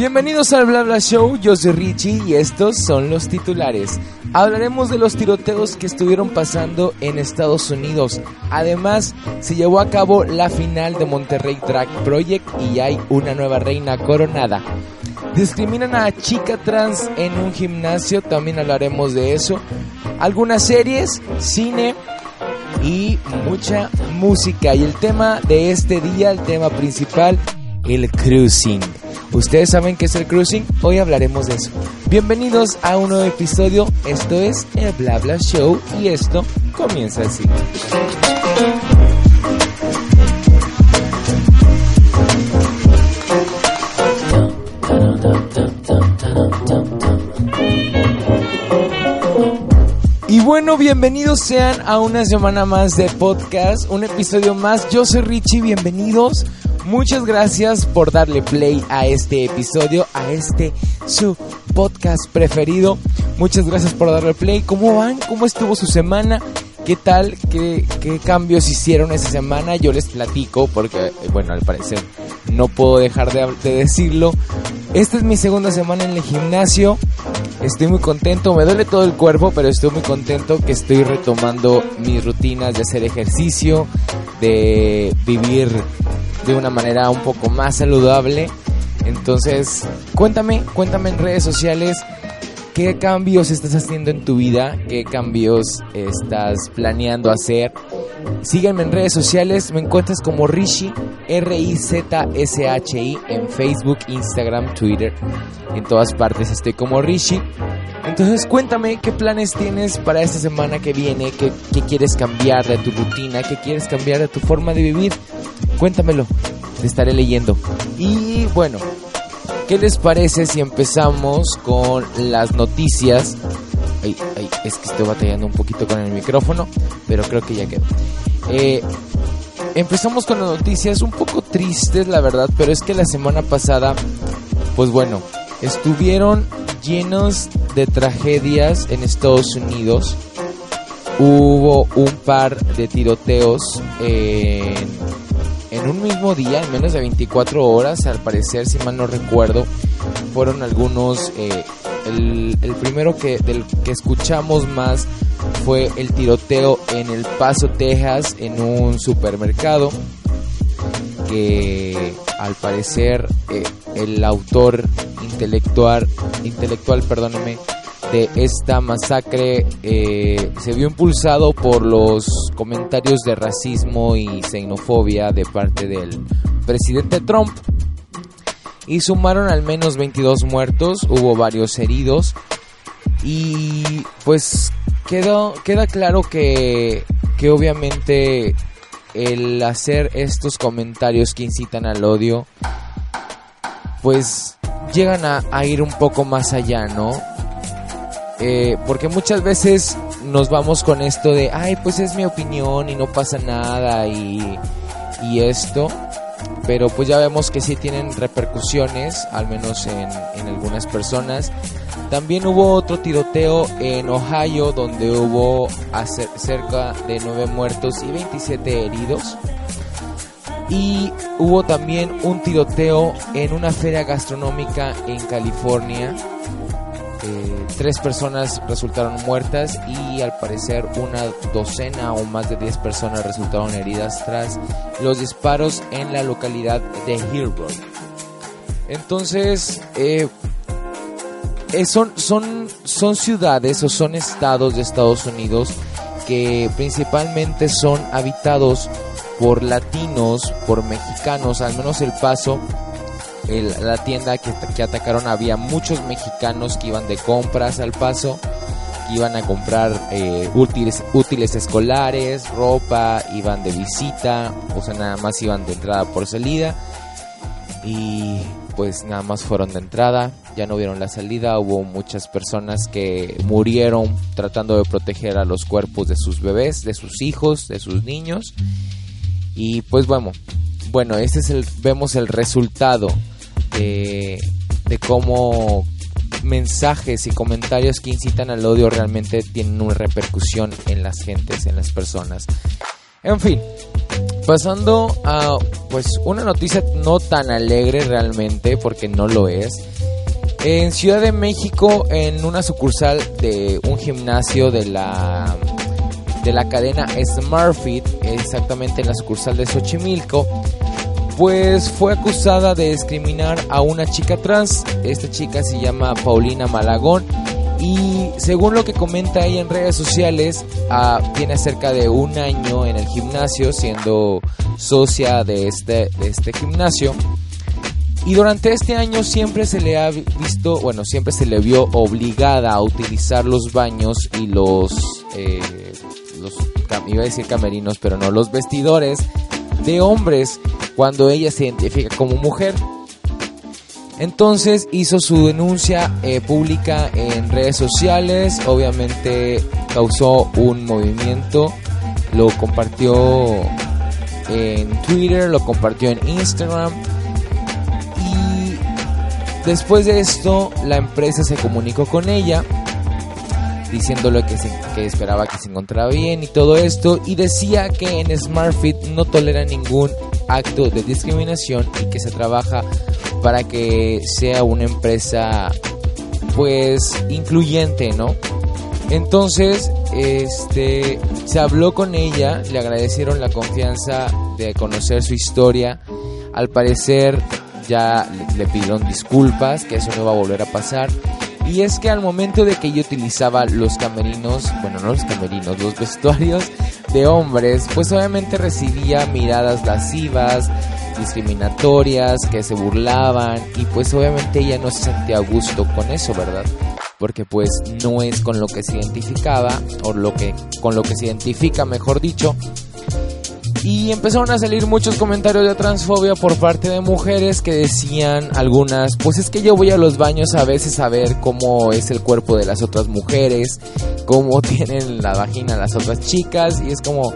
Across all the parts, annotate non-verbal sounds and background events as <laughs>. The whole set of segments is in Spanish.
Bienvenidos al Bla Bla Show, yo soy Richie y estos son los titulares. Hablaremos de los tiroteos que estuvieron pasando en Estados Unidos. Además, se llevó a cabo la final de Monterrey Drag Project y hay una nueva reina coronada. Discriminan a chica trans en un gimnasio, también hablaremos de eso. Algunas series, cine y mucha música. Y el tema de este día, el tema principal, el cruising. ¿Ustedes saben qué es el cruising? Hoy hablaremos de eso. Bienvenidos a un nuevo episodio. Esto es el Bla Bla Show y esto comienza así. Y bueno, bienvenidos sean a una semana más de podcast, un episodio más. Yo soy Richie, bienvenidos. Muchas gracias por darle play a este episodio, a este su podcast preferido. Muchas gracias por darle play. ¿Cómo van? ¿Cómo estuvo su semana? ¿Qué tal? ¿Qué, qué cambios hicieron esa semana? Yo les platico porque, bueno, al parecer no puedo dejar de, de decirlo. Esta es mi segunda semana en el gimnasio. Estoy muy contento, me duele todo el cuerpo, pero estoy muy contento que estoy retomando mis rutinas de hacer ejercicio, de vivir de una manera un poco más saludable. Entonces, cuéntame, cuéntame en redes sociales qué cambios estás haciendo en tu vida, qué cambios estás planeando hacer. Sígueme en redes sociales, me encuentras como Rishi, R-I-Z-S-H-I, en Facebook, Instagram, Twitter. En todas partes estoy como Rishi. Entonces cuéntame qué planes tienes para esta semana que viene, qué, qué quieres cambiar de tu rutina, qué quieres cambiar de tu forma de vivir. Cuéntamelo, estaré leyendo. Y bueno, ¿qué les parece si empezamos con las noticias? Ay, ay, es que estoy batallando un poquito con el micrófono, pero creo que ya quedó. Eh, empezamos con las noticias un poco tristes, la verdad, pero es que la semana pasada, pues bueno, estuvieron llenos de tragedias en Estados Unidos. Hubo un par de tiroteos en, en un mismo día, en menos de 24 horas, al parecer, si mal no recuerdo. Fueron algunos... Eh, el, primero que, del que escuchamos más fue el tiroteo en El Paso, Texas, en un supermercado. Que al parecer eh, el autor intelectual, intelectual perdóneme, de esta masacre eh, se vio impulsado por los comentarios de racismo y xenofobia de parte del presidente Trump. Y sumaron al menos 22 muertos, hubo varios heridos. Y pues quedó, queda claro que, que obviamente el hacer estos comentarios que incitan al odio, pues llegan a, a ir un poco más allá, ¿no? Eh, porque muchas veces nos vamos con esto de, ay, pues es mi opinión y no pasa nada y, y esto. Pero pues ya vemos que sí tienen repercusiones, al menos en, en algunas personas. También hubo otro tiroteo en Ohio donde hubo cerca de 9 muertos y 27 heridos. Y hubo también un tiroteo en una feria gastronómica en California. Tres personas resultaron muertas y al parecer una docena o más de 10 personas resultaron heridas tras los disparos en la localidad de Hillbrook. Entonces, eh, eh, son, son, son ciudades o son estados de Estados Unidos que principalmente son habitados por latinos, por mexicanos, al menos El Paso, la tienda que, atacaron había muchos mexicanos que iban de compras al Paso iban a comprar eh, útiles, útiles escolares, ropa, iban de visita, o sea, nada más iban de entrada por salida. Y pues nada más fueron de entrada, ya no vieron la salida, hubo muchas personas que murieron tratando de proteger a los cuerpos de sus bebés, de sus hijos, de sus niños. Y pues bueno, bueno, este es el, vemos el resultado de, cómo mensajes y comentarios que incitan al odio realmente tienen una repercusión en las gentes, en las personas. En fin, pasando a pues una noticia no tan alegre realmente porque no lo es. En Ciudad de México en una sucursal de un gimnasio de la de la cadena SmartFit, exactamente en la sucursal de Xochimilco, pues fue acusada de discriminar a una chica trans. Esta chica se llama Paulina Malagón y según lo que comenta ella en redes sociales, ah, tiene cerca de un año en el gimnasio siendo socia de este, este gimnasio. Y durante este año siempre se le ha visto, bueno, siempre se le vio obligada a utilizar los baños y los, eh, los iba a decir camerinos, pero no, los vestidores de hombres cuando ella se identifica como mujer. Entonces hizo su denuncia eh, pública en redes sociales, obviamente causó un movimiento, lo compartió en Twitter, lo compartió en Instagram y después de esto la empresa se comunicó con ella diciéndole que, que esperaba que se encontrara bien y todo esto y decía que en SmartFit no tolera ningún acto de discriminación y que se trabaja para que sea una empresa pues incluyente, ¿no? Entonces, este se habló con ella, le agradecieron la confianza de conocer su historia. Al parecer ya le pidieron disculpas, que eso no va a volver a pasar. Y es que al momento de que ella utilizaba los camerinos, bueno, no los camerinos, los vestuarios de hombres, pues obviamente recibía miradas lascivas, discriminatorias, que se burlaban y pues obviamente ella no se sentía a gusto con eso, ¿verdad? Porque pues no es con lo que se identificaba o lo que con lo que se identifica, mejor dicho. Y empezaron a salir muchos comentarios de transfobia por parte de mujeres que decían algunas, pues es que yo voy a los baños a veces a ver cómo es el cuerpo de las otras mujeres, cómo <laughs> tienen la vagina las otras chicas y es como,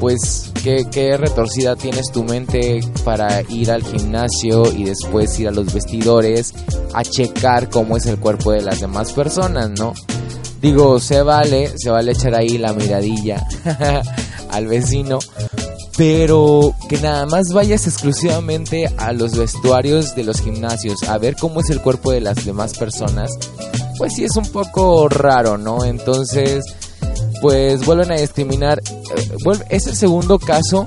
pues, ¿qué, ¿qué, retorcida tienes tu mente para ir al gimnasio y después ir a los vestidores a checar cómo es el cuerpo de las demás personas, ¿no? Digo, se vale, se vale echar ahí la miradilla <laughs> al vecino, pero que nada más vayas exclusivamente a los vestuarios de los gimnasios a ver cómo es el cuerpo de las demás personas, pues sí es un poco raro, ¿no? Entonces, pues vuelven a discriminar. Eh, es el segundo caso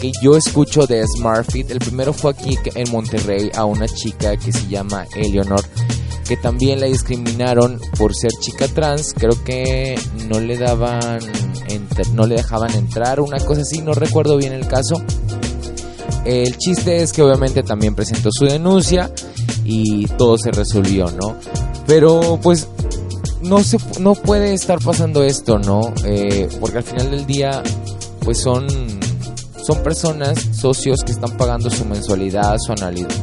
que yo escucho de SmartFit. El primero fue aquí en Monterrey a una chica que se llama Eleonor que también la discriminaron por ser chica trans, creo que no le daban no le dejaban entrar, una cosa así, no recuerdo bien el caso. El chiste es que obviamente también presentó su denuncia y todo se resolvió, ¿no? Pero pues no se no puede estar pasando esto, ¿no? Eh, porque al final del día pues son son personas, socios que están pagando su mensualidad, su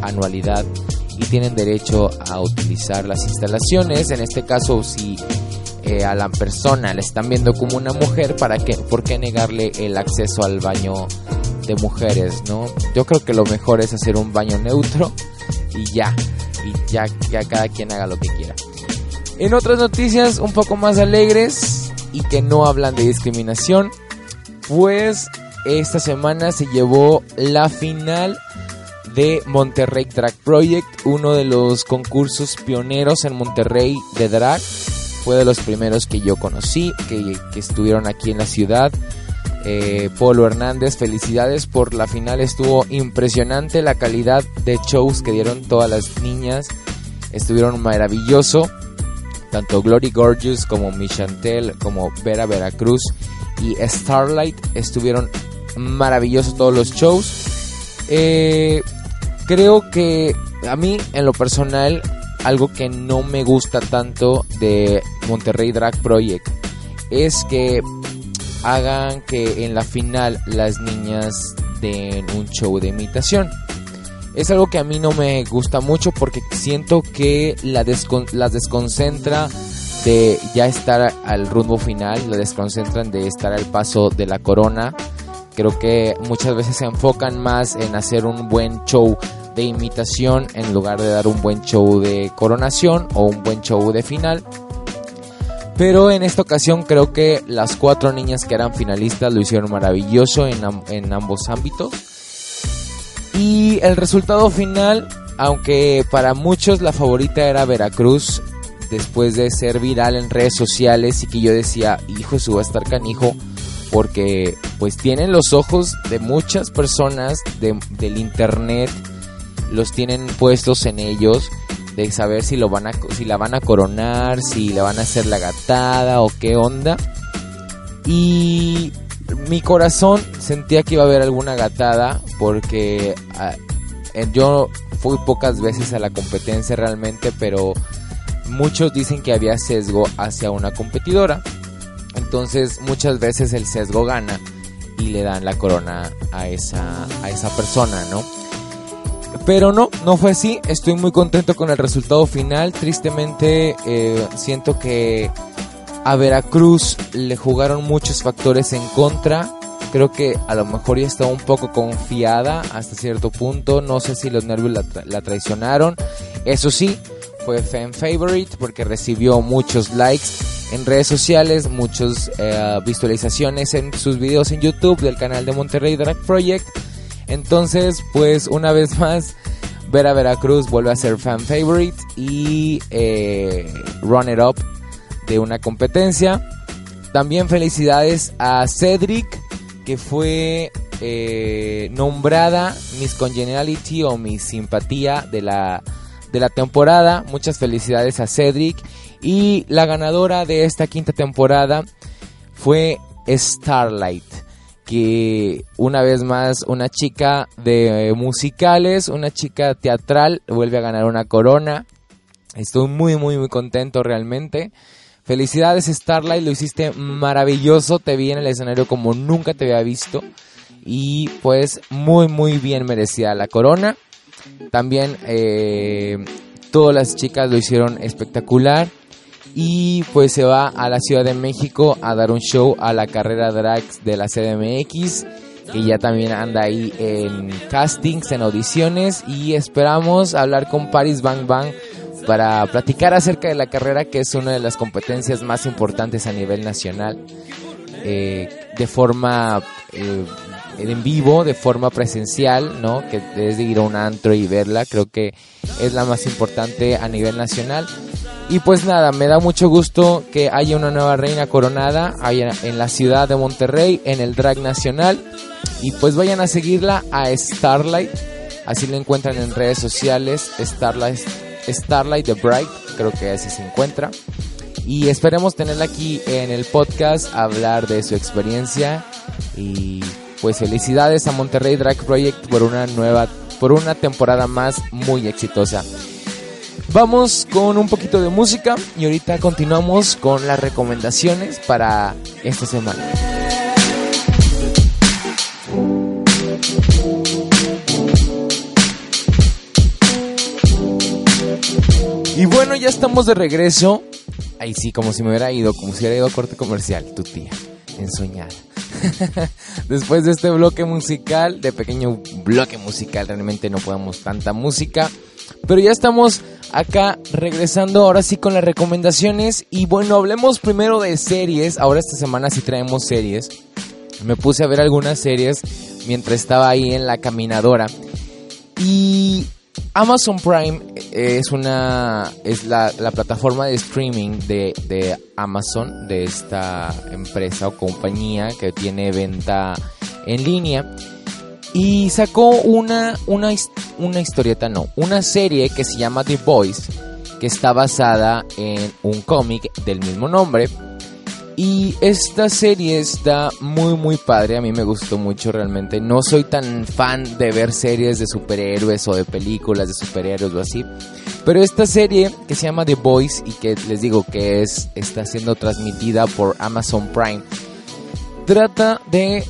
anualidad y tienen derecho a utilizar las instalaciones. En este caso, si eh, a la persona le están viendo como una mujer, ¿para qué, ¿por qué negarle el acceso al baño de mujeres? ¿no? Yo creo que lo mejor es hacer un baño neutro y ya, y ya que cada quien haga lo que quiera. En otras noticias un poco más alegres y que no hablan de discriminación, pues esta semana se llevó la final de Monterrey Drag Project, uno de los concursos pioneros en Monterrey de drag. Fue de los primeros que yo conocí, que, estuvieron aquí en la ciudad. Eh, Polo Hernández, felicidades por la final, estuvo impresionante la calidad de shows que dieron todas las niñas, estuvieron maravilloso, tanto Glory Gorgeous como Michantel, como Vera Veracruz y Starlight estuvieron maravillosos todos los shows. Eh, creo que a mí, en lo personal, algo que no me gusta tanto de Monterrey Drag Project es que hagan que en la final las niñas den un show de imitación. Es algo que a mí no me gusta mucho porque siento que la las desconcentra de ya estar al rumbo final, la desconcentran de estar al paso de la corona. Creo que muchas veces se enfocan más en hacer un buen show de imitación en lugar de dar un buen show de coronación o un buen show de final. Pero en esta ocasión creo que las cuatro niñas que eran finalistas lo hicieron maravilloso en, en ambos ámbitos. Y el resultado final, aunque para muchos la favorita era Veracruz, después de ser viral en redes sociales y que yo decía, hijo, su va a estar canijo, porque pues tienen los ojos de muchas personas del internet, los tienen puestos en ellos de saber si lo van a si la van a coronar, si le van a hacer la gatada o qué onda. Y mi corazón sentía que iba a haber alguna gatada porque ah, yo fui pocas veces a la competencia realmente, pero muchos dicen que había sesgo hacia una competidora. Entonces muchas veces el sesgo gana y le dan la corona a esa, a esa persona, ¿no? Pero no, no fue así. Estoy muy contento con el resultado final. Tristemente eh, siento que a Veracruz le jugaron muchos factores en contra. Creo que a lo mejor ya estaba un poco confiada hasta cierto punto. No sé si los nervios la, traicionaron. Eso sí, fue fan favorite porque recibió muchos likes en redes sociales, muchas eh, visualizaciones en sus videos en YouTube del canal de Monterrey Drag Project. Entonces, pues una vez más, Vera Veracruz vuelve a ser fan favorite y eh, runner up de una competencia. También felicidades a Cedric, que fue eh, nombrada Miss Congeniality o Miss Simpatía de la, de la temporada. Muchas felicidades a Cedric. Y la ganadora de esta quinta temporada fue Starlight que una vez más una chica de musicales, una chica teatral vuelve a ganar una corona. Estoy muy muy muy contento realmente. Felicidades Starlight, lo hiciste maravilloso, te vi en el escenario como nunca te había visto y pues muy muy bien merecida la corona. También eh, todas las chicas lo hicieron espectacular y pues se va a la Ciudad de México a dar un show a la carrera drags de la CDMX que ya también anda ahí en castings, en audiciones y esperamos hablar con Paris Bang Bang para platicar acerca de la carrera que es una de las competencias más importantes a nivel nacional eh, de forma eh, en vivo, de forma presencial, ¿no? Que desde ir a un antro y verla, creo que es la más importante a nivel nacional. Y pues nada, me da mucho gusto que haya una nueva reina coronada en la ciudad de Monterrey, en el Drag Nacional. Y pues vayan a seguirla a Starlight. Así la encuentran en redes sociales. Starlight, Starlight The Bright, creo que así se encuentra. Y esperemos tenerla aquí en el podcast, hablar de su experiencia. Y pues felicidades a Monterrey Drag Project por una nueva, por una temporada más muy exitosa. Vamos con un poquito de música y ahorita continuamos con las recomendaciones para esta semana. Y bueno, ya estamos de regreso. Ahí sí, como si me hubiera ido, como si hubiera ido a corte comercial, tu tía, ensoñada. <laughs> Después de este bloque musical, de pequeño bloque musical, realmente no podemos tanta música. Pero ya estamos acá regresando ahora sí con las recomendaciones. Y bueno, hablemos primero de series. Ahora esta semana sí traemos series. Me puse a ver algunas series mientras estaba ahí en la caminadora. Y Amazon Prime es una es la, plataforma de streaming de, de, Amazon, de esta empresa o compañía que tiene venta en línea. Y sacó una, una, una historieta, no, una serie que se llama The Boys, que está basada en un cómic del mismo nombre. Y esta serie está muy muy padre, a mí me gustó mucho realmente. No soy tan fan de ver series de superhéroes o de películas de superhéroes o así. Pero esta serie que se llama The Boys y que les digo que es está siendo transmitida por Amazon Prime trata de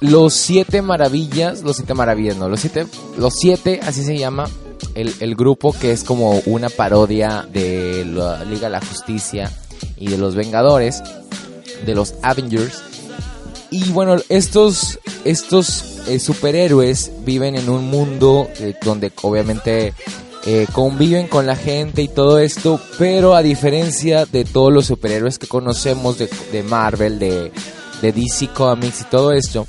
los siete maravillas, los siete maravillas, no, los siete, los siete, así se llama el, el grupo que es como una parodia de la Liga de la Justicia y de los Vengadores, de los Avengers. Y bueno, estos, estos eh, superhéroes viven en un mundo eh, donde obviamente eh, conviven con la gente y todo esto, pero a diferencia de todos los superhéroes que conocemos de, de Marvel, de, de DC Comics y todo esto,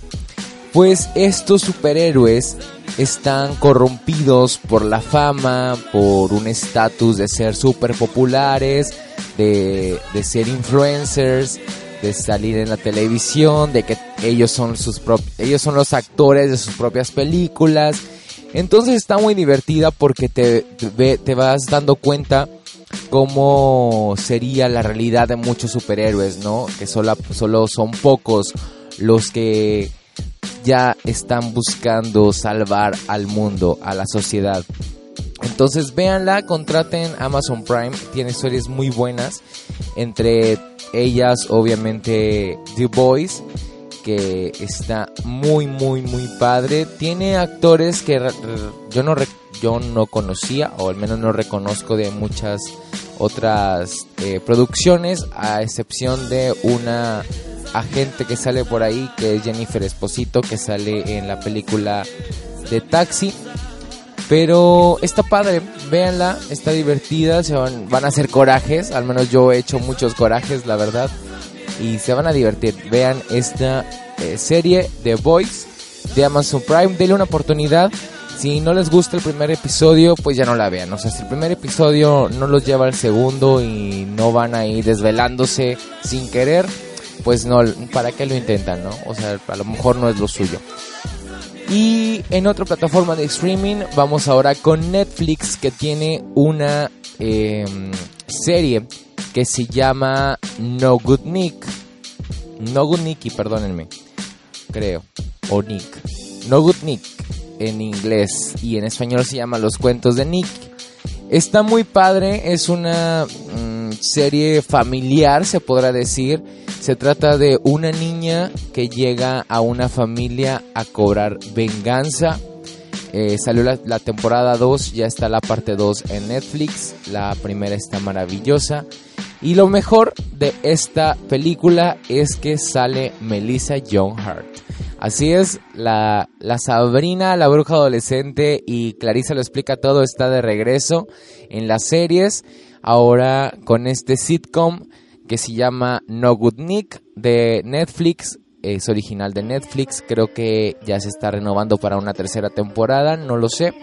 pues estos superhéroes están corrompidos por la fama, por un estatus de ser super populares, de, de ser influencers, de salir en la televisión, de que ellos son sus ellos son los actores de sus propias películas. Entonces está muy divertida porque te, te, te vas dando cuenta cómo sería la realidad de muchos superhéroes, ¿no? Que solo, solo son pocos los que ya están buscando salvar al mundo, a la sociedad. Entonces véanla, contraten Amazon Prime, tiene historias muy buenas, entre ellas obviamente The Boys, que está muy muy muy padre, tiene actores que yo no yo no conocía o al menos no reconozco de muchas otras eh, producciones a excepción de una agente que sale por ahí, que es Jennifer Esposito, que sale en la película de Taxi. Pero está padre, véanla, está divertida, se van, van a hacer corajes, al menos yo he hecho muchos corajes, la verdad, y se van a divertir. Vean esta eh, serie de Boys de Amazon Prime, denle una oportunidad. Si no les gusta el primer episodio, pues ya no la vean. O sea, si el primer episodio no los lleva al segundo y no van a ir desvelándose sin querer, pues no, ¿para qué lo intentan, no? O sea, a lo mejor no es lo suyo. Y en otra plataforma de streaming vamos ahora con Netflix que tiene una em, serie que se llama No Good Nick. No Good Nicky, perdónenme. Creo. O Nick. No Good Nick en inglés y en español se llama Los Cuentos de Nick. Está muy padre, es una mm, serie familiar, se podrá decir se trata de una niña que llega a una familia a cobrar venganza. Eh, salió la, temporada 2, ya está la parte 2 en Netflix. La primera está maravillosa. Y lo mejor de esta película es que sale Melissa John Hart. Así es, la, la Sabrina, la bruja adolescente y Clarissa lo explica todo, está de regreso en las series. Ahora con este sitcom que se llama No Good Nick de Netflix. Es original de Netflix. Creo que ya se está renovando para una tercera temporada. No lo sé.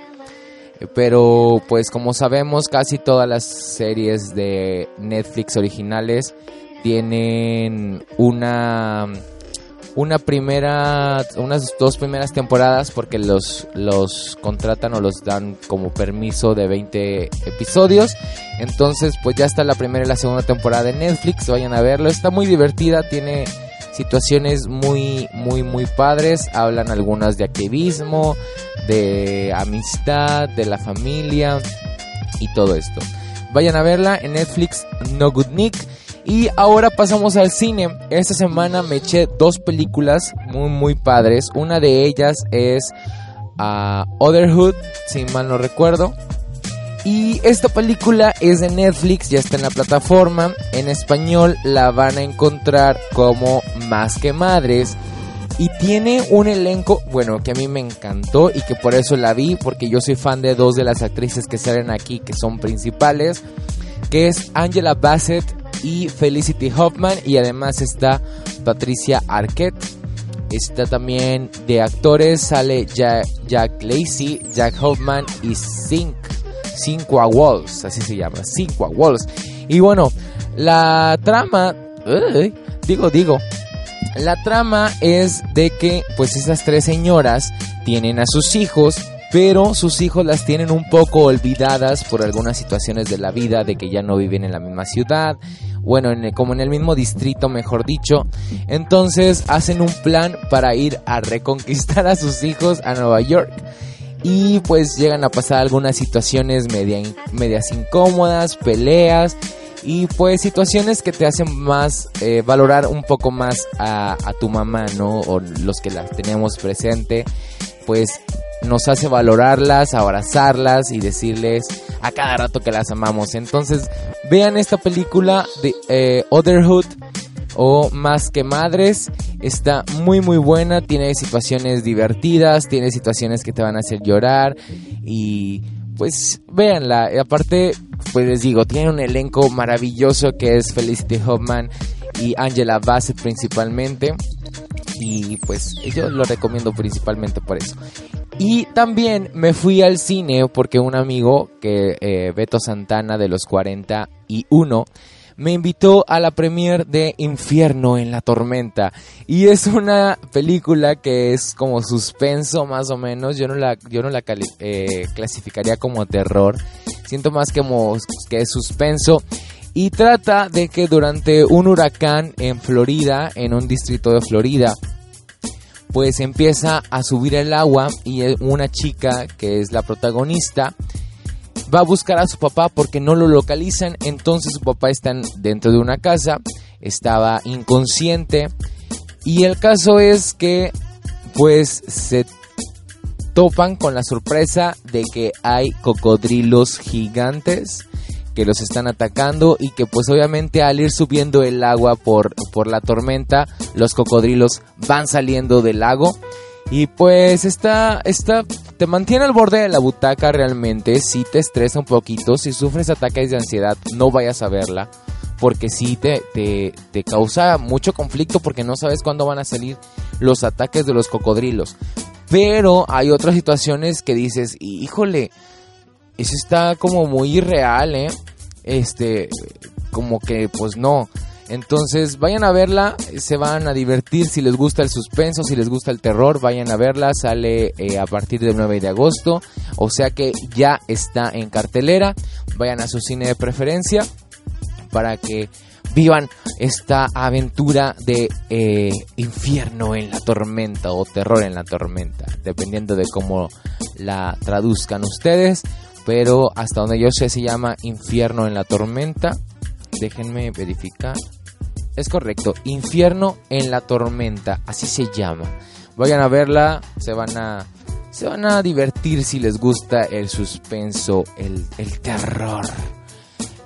Pero pues como sabemos casi todas las series de Netflix originales tienen una una primera, unas dos primeras temporadas porque los, los contratan o los dan como permiso de 20 episodios. Entonces, pues ya está la primera y la segunda temporada de Netflix, vayan a verlo. Está muy divertida, tiene situaciones muy, muy, muy padres. Hablan algunas de activismo, de amistad, de la familia y todo esto. Vayan a verla en Netflix, No Good Nick. Y ahora pasamos al cine. Esta semana me eché dos películas muy muy padres. Una de ellas es uh, Otherhood, si mal no recuerdo. Y esta película es de Netflix, ya está en la plataforma. En español la van a encontrar como Más que Madres. Y tiene un elenco, bueno, que a mí me encantó y que por eso la vi, porque yo soy fan de dos de las actrices que salen aquí, que son principales, que es Angela Bassett y Felicity Hoffman y además está Patricia Arquette. Está también de actores, sale Jack, Jack Lacey, Jack Hoffman y Cinq, Cinqua Walls, así se llama, Cinqua Walls. Y bueno, la trama, digo, digo, la trama es de que pues esas tres señoras tienen a sus hijos pero sus hijos las tienen un poco olvidadas por algunas situaciones de la vida, de que ya no viven en la misma ciudad, bueno, como en el mismo distrito, mejor dicho. Entonces hacen un plan para ir a reconquistar a sus hijos a Nueva York. y pues llegan a pasar algunas situaciones medias incómodas, peleas y pues situaciones que te hacen más eh, valorar un poco más a, a, tu mamá, ¿no? O los que la tenemos presente, pues nos hace valorarlas, abrazarlas y decirles a cada rato que las amamos. Entonces, vean esta película de eh, Otherhood o Más que Madres. Está muy muy buena, tiene situaciones divertidas, tiene situaciones que te van a hacer llorar y pues véanla. Aparte, pues les digo, tiene un elenco maravilloso que es Felicity Hoffman y Angela Bassett principalmente. Y pues yo lo recomiendo principalmente por eso. Y también me fui al cine porque un amigo, que eh, Beto Santana de los 41, me invitó a la premiere de Infierno en la Tormenta. Y es una película que es como suspenso más o menos. Yo no la, yo no la eh, clasificaría como terror. Siento más que es suspenso. Y trata de que durante un huracán en Florida, en un distrito de Florida, pues empieza a subir el agua y una chica que es la protagonista va a buscar a su papá porque no lo localizan, entonces su papá está dentro de una casa, estaba inconsciente. Y el caso es que pues se topan con la sorpresa de que hay cocodrilos gigantes que los están atacando y que pues obviamente al ir subiendo el agua por, por la tormenta, los cocodrilos van saliendo del lago. Y pues está, está, te mantiene al borde de la butaca realmente, si te estresa un poquito, si sufres ataques de ansiedad, no vayas a verla, porque sí te, te, te causa mucho conflicto porque no sabes cuándo van a salir los ataques de los cocodrilos. Pero hay otras situaciones que dices, híjole, eso está como muy irreal, ¿eh? Este, como que pues no. Entonces vayan a verla, se van a divertir. Si les gusta el suspenso, si les gusta el terror, vayan a verla, sale eh, a partir del 9 de agosto, o sea que ya está en cartelera, vayan a su cine de preferencia para que vivan esta aventura de eh, infierno en la tormenta o terror en la tormenta, dependiendo de cómo la traduzcan ustedes pero hasta donde yo sé se llama Infierno en la Tormenta. Déjenme verificar. Es correcto, Infierno en la Tormenta, así se llama. Vayan a verla, se van a se van a divertir si les gusta el suspenso, el, terror,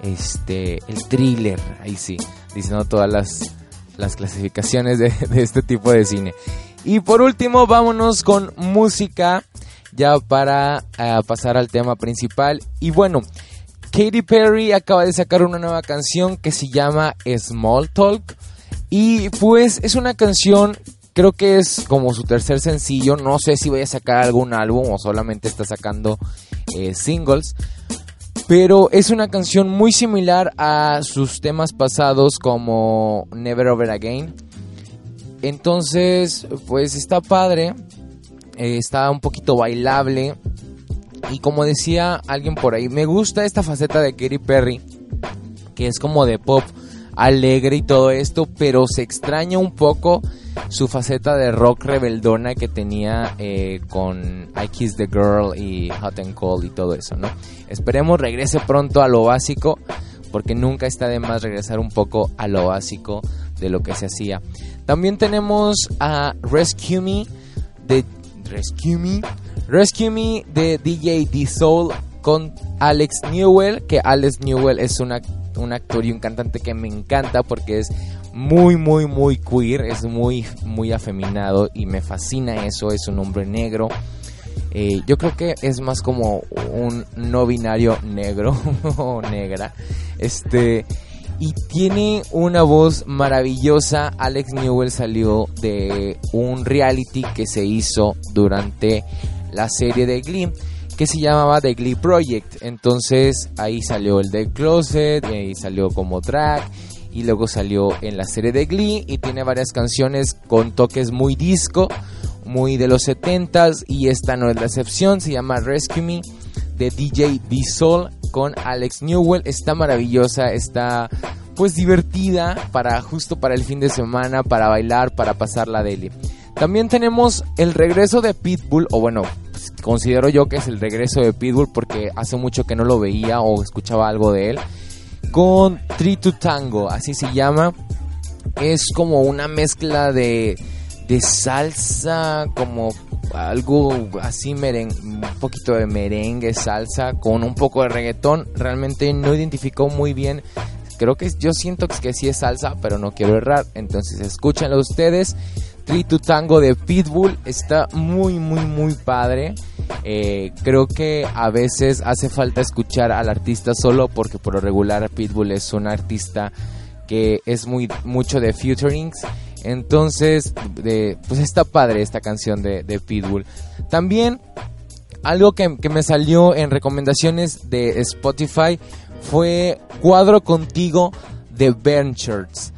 este, el thriller, ahí sí, diciendo todas las, las clasificaciones de este tipo de cine. Y por último, vámonos con música ya para eh, pasar al tema principal. Y bueno, Katy Perry acaba de sacar una nueva canción que se llama Small Talk. Y pues es una canción, creo que es como su tercer sencillo. No sé si voy a sacar algún álbum o solamente está sacando eh, singles. Pero es una canción muy similar a sus temas pasados como Never Over Again. Entonces, pues está padre. Eh, está un poquito bailable. Y como decía alguien por ahí, me gusta esta faceta de Katy Perry, que es como de pop alegre y todo esto, pero se extraña un poco su faceta de rock rebeldona que tenía eh, con I Kiss the Girl y Hot and Cold y todo eso, ¿no? Esperemos regrese pronto a lo básico, porque nunca está de más regresar un poco a lo básico de lo que se hacía. También tenemos a Rescue Me de Rescue Me. Rescue Me de DJ D-Soul con Alex Newell, que Alex Newell es un actor y un cantante que me encanta porque es muy, muy, muy queer, es muy, muy afeminado y me fascina eso, es un hombre negro. Eh, yo creo que es más como un no binario negro <laughs> o negra. Este y tiene una voz maravillosa. Alex Newell salió de un reality que se hizo durante la serie de Glee que se llamaba The Glee Project. Entonces ahí salió el The Closet, y ahí salió como drag y luego salió en la serie de Glee y tiene varias canciones con toques muy disco, muy de los 70s y esta no es la excepción, se llama Rescue Me de DJ D-Soul con Alex Newell. Está maravillosa, está pues divertida para justo para el fin de semana, para bailar, para pasar la deli. También tenemos el regreso de Pitbull, o bueno, considero yo que es el regreso de Pitbull porque hace mucho que no lo veía o escuchaba algo de él. Con Tri to Tango, así se llama. Es como una mezcla de, de salsa, como algo así merengue, un poquito de merengue, salsa, con un poco de reggaetón. Realmente no identificó muy bien. Creo que yo siento que sí es salsa, pero no quiero errar. Entonces escúchenlo ustedes. Tritu Tango de Pitbull está muy, muy, muy padre. Eh, creo que a veces hace falta escuchar al artista solo porque por lo regular Pitbull es un artista que es muy mucho de futurings. Entonces, de, pues está padre esta canción de, Pitbull. También algo que, que, me salió en recomendaciones de Spotify fue Cuadro Contigo de Ventures.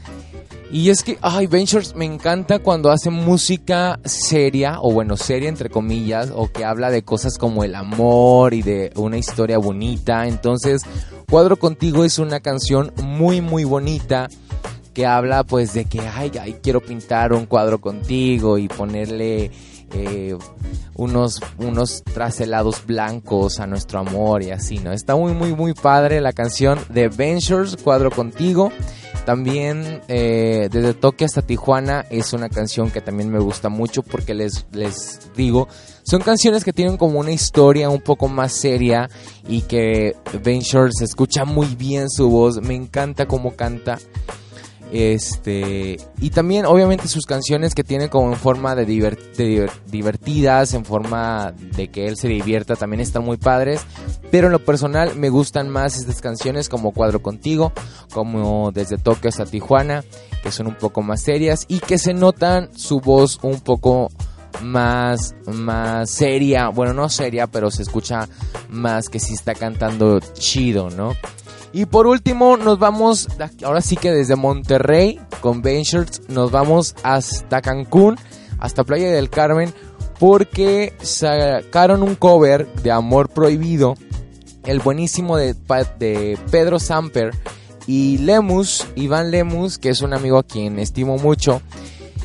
Y es que, ay, Ventures me encanta cuando hace música seria, o bueno, seria entre comillas, o que habla de cosas como el amor y de una historia bonita. Entonces, Cuadro Contigo es una canción muy, muy bonita que habla pues de que, ay, ay quiero pintar un cuadro contigo y ponerle eh, unos, unos blancos a nuestro amor y así, ¿no? Está muy, muy, muy padre la canción de Ventures, Cuadro Contigo. También eh, desde Toque hasta Tijuana es una canción que también me gusta mucho porque les, les digo, son canciones que tienen como una historia un poco más seria y que Ventures escucha muy bien su voz, me encanta cómo canta. Este, y también obviamente sus canciones que tienen como en forma de, divertidas, en forma de que él se divierta, también están muy padres. Pero en lo personal me gustan más estas canciones como Cuadro Contigo, como Desde Tokio hasta Tijuana, que son un poco más serias y que se notan su voz un poco más, más seria, bueno no seria, pero se escucha más que si está cantando chido, ¿no? Y por último, nos vamos, ahora sí que desde Monterrey, con Ventures, nos vamos hasta Cancún, hasta Playa del Carmen, porque sacaron un cover de Amor Prohibido, el buenísimo de, Pedro Samper y Lemus, Iván Lemus, que es un amigo a quien estimo mucho,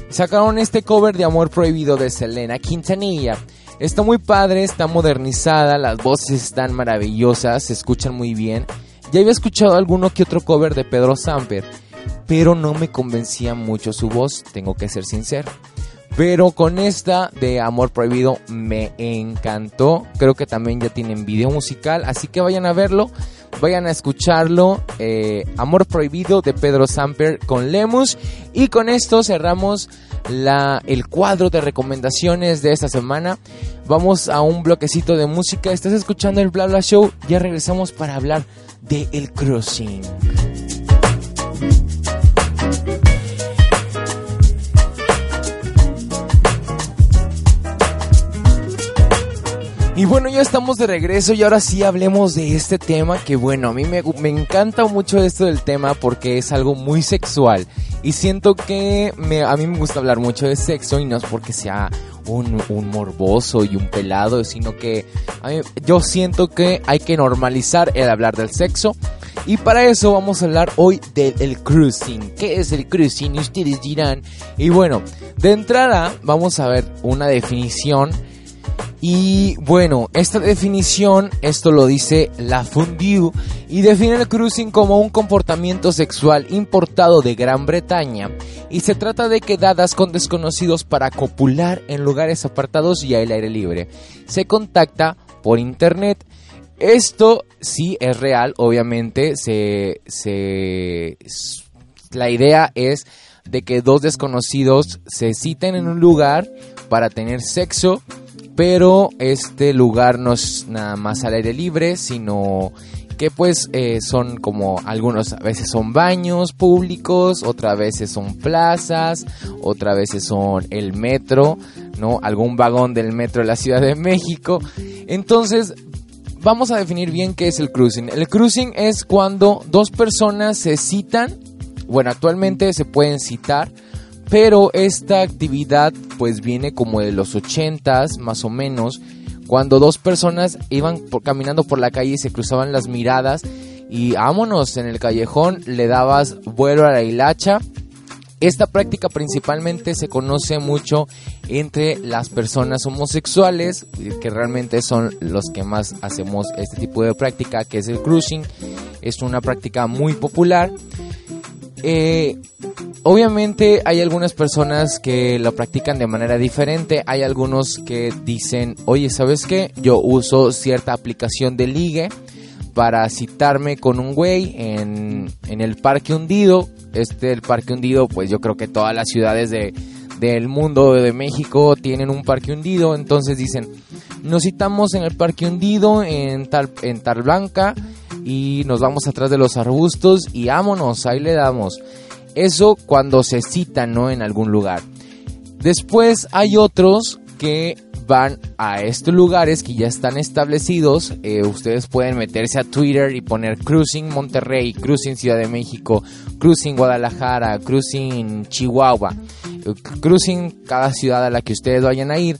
sacaron este cover de Amor Prohibido de Selena Quintanilla. Está muy padre, está modernizada, las voces están maravillosas, se escuchan muy bien. Ya había escuchado alguno que otro cover de Pedro Samper, pero no me convencía mucho su voz, tengo que ser sincero. Pero con esta de Amor Prohibido me encantó. Creo que también ya tienen video musical, así que vayan a verlo, vayan a escucharlo. Eh, Amor Prohibido de Pedro Samper con Lemus. Y con esto cerramos la, el cuadro de recomendaciones de esta semana. Vamos a un bloquecito de música. Estás escuchando el Bla Bla Show. Ya regresamos para hablar de El Cruising. Y bueno, ya estamos de regreso y ahora sí hablemos de este tema que bueno, a mí me, me, encanta mucho esto del tema porque es algo muy sexual y siento que me, a mí me gusta hablar mucho de sexo y no es porque sea un, un morboso y un pelado, sino que yo siento que hay que normalizar el hablar del sexo. Y para eso vamos a hablar hoy del cruising. ¿Qué es el cruising? Ustedes dirán. Y bueno, de entrada vamos a ver una definición y bueno, esta definición, esto lo dice la Fundiu y define el cruising como un comportamiento sexual importado de Gran Bretaña y se trata de quedadas con desconocidos para copular en lugares apartados y al aire libre. Se contacta por internet. Esto sí es real, obviamente, se, se, la idea es de que dos desconocidos se citen en un lugar para tener sexo pero este lugar no es nada más al aire libre, sino que pues eh, son como algunos a veces son baños públicos, otras veces son plazas, otras veces son el metro, ¿no? Algún vagón del metro de la Ciudad de México. Entonces, vamos a definir bien qué es el cruising. El cruising es cuando dos personas se citan, bueno, actualmente se pueden citar pero esta actividad pues viene como de los 80s más o menos, cuando dos personas iban caminando por la calle y se cruzaban las miradas y vámonos en el callejón, le dabas vuelo a la hilacha Esta práctica principalmente se conoce mucho entre las personas homosexuales, que realmente son los que más hacemos este tipo de práctica, que es el cruising. Es una práctica muy popular. Eh, obviamente hay algunas personas que lo practican de manera diferente. Hay algunos que dicen, oye, ¿sabes qué? Yo uso cierta aplicación de ligue para citarme con un güey en, en el Parque Hundido. Este, el Parque Hundido, pues yo creo que todas las ciudades de, del mundo de México tienen un Parque Hundido. Entonces dicen, nos citamos en el Parque Hundido, en tal, en tal blanca, y nos vamos atrás de los arbustos y vámonos, ahí le damos. Eso cuando se citan, ¿no? En algún lugar. Después hay otros que van a estos lugares que ya están establecidos. Eh, ustedes pueden meterse a Twitter y poner Cruising Monterrey, Cruising Ciudad de México, Cruising Guadalajara, Cruising Chihuahua, eh, Cruising cada ciudad a la que ustedes vayan a ir.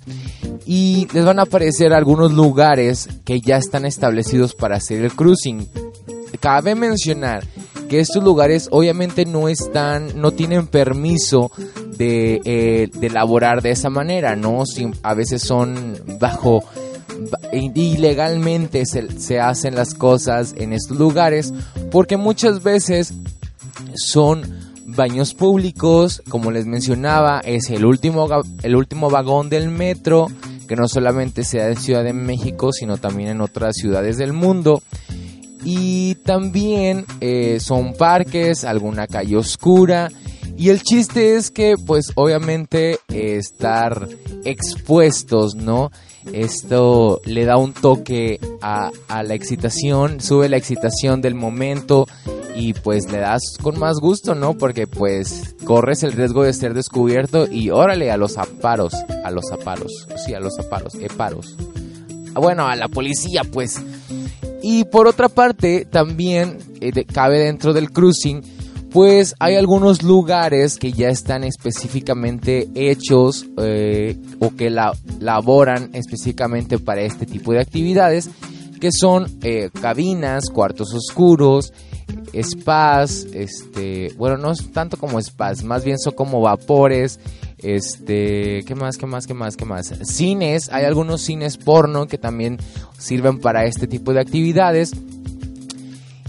Y les van a aparecer algunos lugares que ya están establecidos para hacer el cruising. Cabe mencionar que estos lugares obviamente no están, no tienen permiso de, eh, de elaborar de esa manera, ¿no? a veces son bajo ilegalmente se, se, hacen las cosas en estos lugares porque muchas veces son baños públicos, como les mencionaba, es el último, el último vagón del metro, que no solamente sea de Ciudad de México, sino también en otras ciudades del mundo. Y también eh, son parques, alguna calle oscura. Y el chiste es que, pues obviamente, estar expuestos, ¿no? Esto le da un toque a, a, la excitación, sube la excitación del momento y pues le das con más gusto, ¿no? Porque pues corres el riesgo de ser descubierto y órale a los aparos, a los aparos, sí, a los aparos, eparos. Bueno, a la policía, pues. Y por otra parte, también eh, cabe dentro del cruising, pues hay algunos lugares que ya están específicamente hechos eh, o que la, laboran específicamente para este tipo de actividades, que son eh, cabinas, cuartos oscuros, spas, este, bueno, no es tanto como spas, más bien son como vapores, este, ¿qué más, qué más, qué más, qué más? Cines, hay algunos cines porno que también sirven para este tipo de actividades.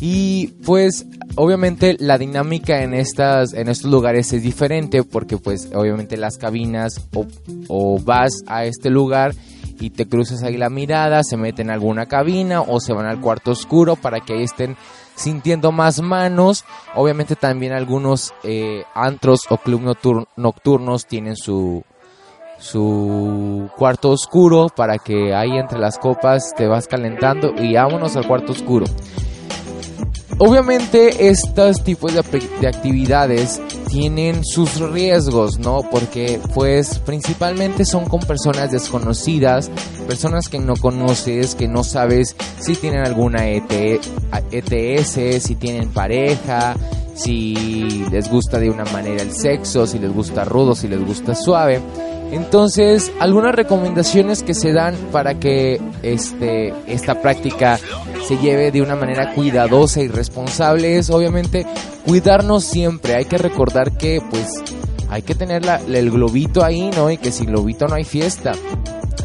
Y pues obviamente la dinámica en estas en estos lugares es diferente porque pues obviamente las cabinas o, o, vas a este lugar y te cruzas ahí la mirada, se meten en alguna cabina o se van al cuarto oscuro para que ahí estén sintiendo más manos. Obviamente también algunos eh, antros o club nocturnos tienen su, su cuarto oscuro para que ahí entre las copas te vas calentando y vámonos al cuarto oscuro. Obviamente estos tipos de, actividades tienen sus riesgos, ¿no? Porque pues principalmente son con personas desconocidas, personas que no conoces, que no sabes si tienen alguna ETS, e si tienen pareja, si les gusta de una manera el sexo, si les gusta rudo, si les gusta suave. Entonces, algunas recomendaciones que se dan para que este, esta práctica se lleve de una manera cuidadosa y responsable es obviamente cuidarnos siempre. Hay que recordar que pues hay que tener el globito ahí, ¿no? Y que sin globito no hay fiesta.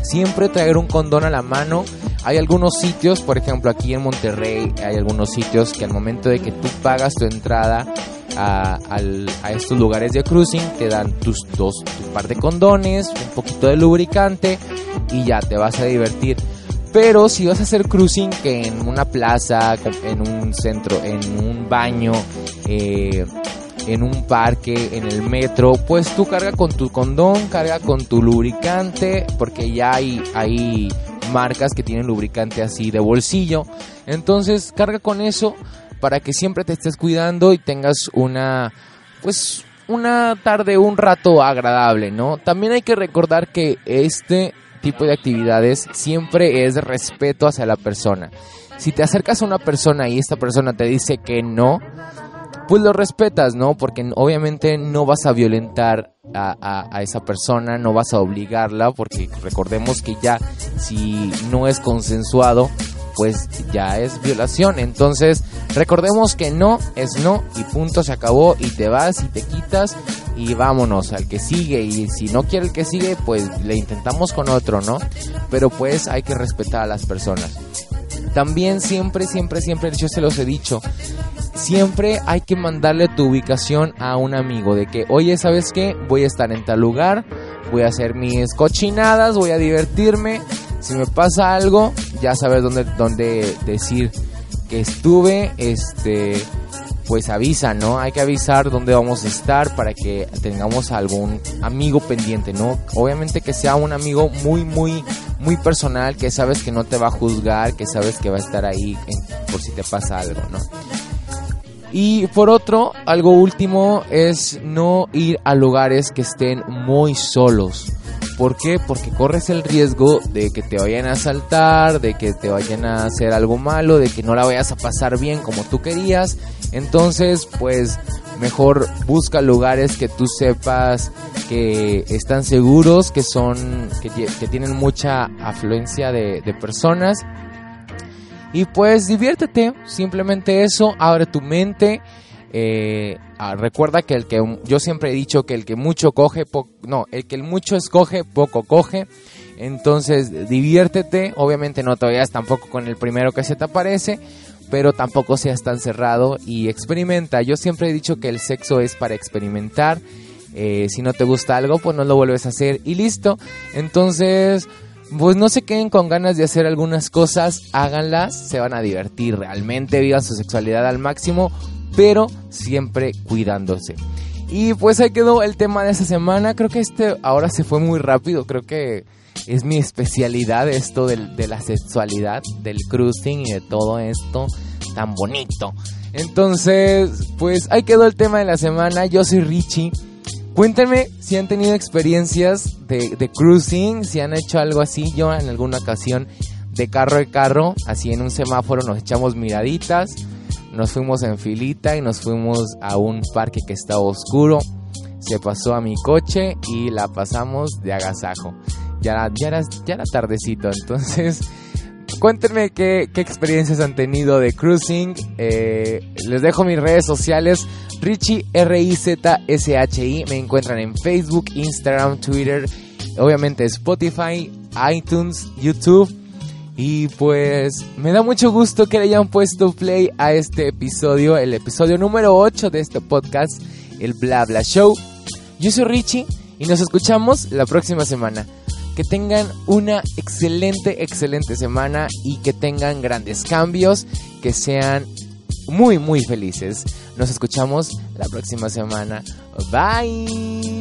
Siempre traer un condón a la mano. Hay algunos sitios, por ejemplo aquí en Monterrey, hay algunos sitios que al momento de que tú pagas tu entrada, a, estos lugares de cruising, te dan tus dos, tu par de condones, un poquito de lubricante y ya te vas a divertir. Pero si vas a hacer cruising que en una plaza, en un centro, en un baño, eh, en un parque, en el metro, pues tú carga con tu condón, carga con tu lubricante, porque ya hay, hay marcas que tienen lubricante así de bolsillo. Entonces carga con eso para que siempre te estés cuidando y tengas una, pues, una tarde, un rato agradable, ¿no? También hay que recordar que este tipo de actividades siempre es respeto hacia la persona. Si te acercas a una persona y esta persona te dice que no, pues lo respetas, ¿no? Porque obviamente no vas a violentar a, a, esa persona, no vas a obligarla, porque recordemos que ya si no es consensuado, pues ya es violación. Entonces, recordemos que no es no y punto, se acabó y te vas y te quitas y vámonos al que sigue y si no quiere el que sigue pues le intentamos con otro, ¿no? Pero pues hay que respetar a las personas. También siempre, siempre, siempre, yo se los he dicho, siempre hay que mandarle tu ubicación a un amigo de que, oye, ¿sabes qué? Voy a estar en tal lugar, voy a hacer mis cochinadas, voy a divertirme. Si me pasa algo, ya sabes dónde, dónde decir que estuve, este, pues avisa, ¿no? Hay que avisar dónde vamos a estar para que tengamos algún amigo pendiente, ¿no? Obviamente que sea un amigo muy, muy, muy personal, que sabes que no te va a juzgar, que sabes que va a estar ahí por si te pasa algo, ¿no? Y por otro, algo último es no ir a lugares que estén muy solos. ¿Por qué? Porque corres el riesgo de que te vayan a asaltar, de que te vayan a hacer algo malo, de que no la vayas a pasar bien como tú querías. Entonces, pues mejor busca lugares que tú sepas que están seguros, que son, que, tienen mucha afluencia de, de personas. Y pues diviértete, simplemente eso, abre tu mente eh, ah, recuerda que el que yo siempre he dicho que el que mucho coge, no, el que el mucho escoge, poco coge. Entonces diviértete, obviamente no te vayas tampoco con el primero que se te aparece, pero tampoco seas tan cerrado y experimenta. Yo siempre he dicho que el sexo es para experimentar. Eh, si no te gusta algo, pues no lo vuelves a hacer y listo. Entonces, pues no se queden con ganas de hacer algunas cosas, háganlas, se van a divertir realmente, vivan su sexualidad al máximo pero siempre cuidándose. Y pues ahí quedó el tema de esta semana. Creo que este ahora se fue muy rápido. Creo que es mi especialidad esto de la sexualidad, del cruising y de todo esto tan bonito. Entonces, pues ahí quedó el tema de la semana. Yo soy Richie. Cuéntenme si han tenido experiencias de, cruising, si han hecho algo así. Yo en alguna ocasión de carro de carro, así en un semáforo nos echamos miraditas nos fuimos en filita y nos fuimos a un parque que estaba oscuro. Se pasó a mi coche y la pasamos de agasajo. Ya, ya, era, ya era tardecito, entonces cuéntenme qué, experiencias han tenido de cruising. Eh, les dejo mis redes sociales. Richie R-I-Z-S-H-I. Me encuentran en Facebook, Instagram, Twitter, obviamente Spotify, iTunes, YouTube. Y pues me da mucho gusto que le hayan puesto play a este episodio, el episodio número 8 de este podcast, el Bla Bla Show. Yo soy Richie y nos escuchamos la próxima semana. Que tengan una excelente, excelente semana y que tengan grandes cambios, que sean muy, muy felices. Nos escuchamos la próxima semana. Bye.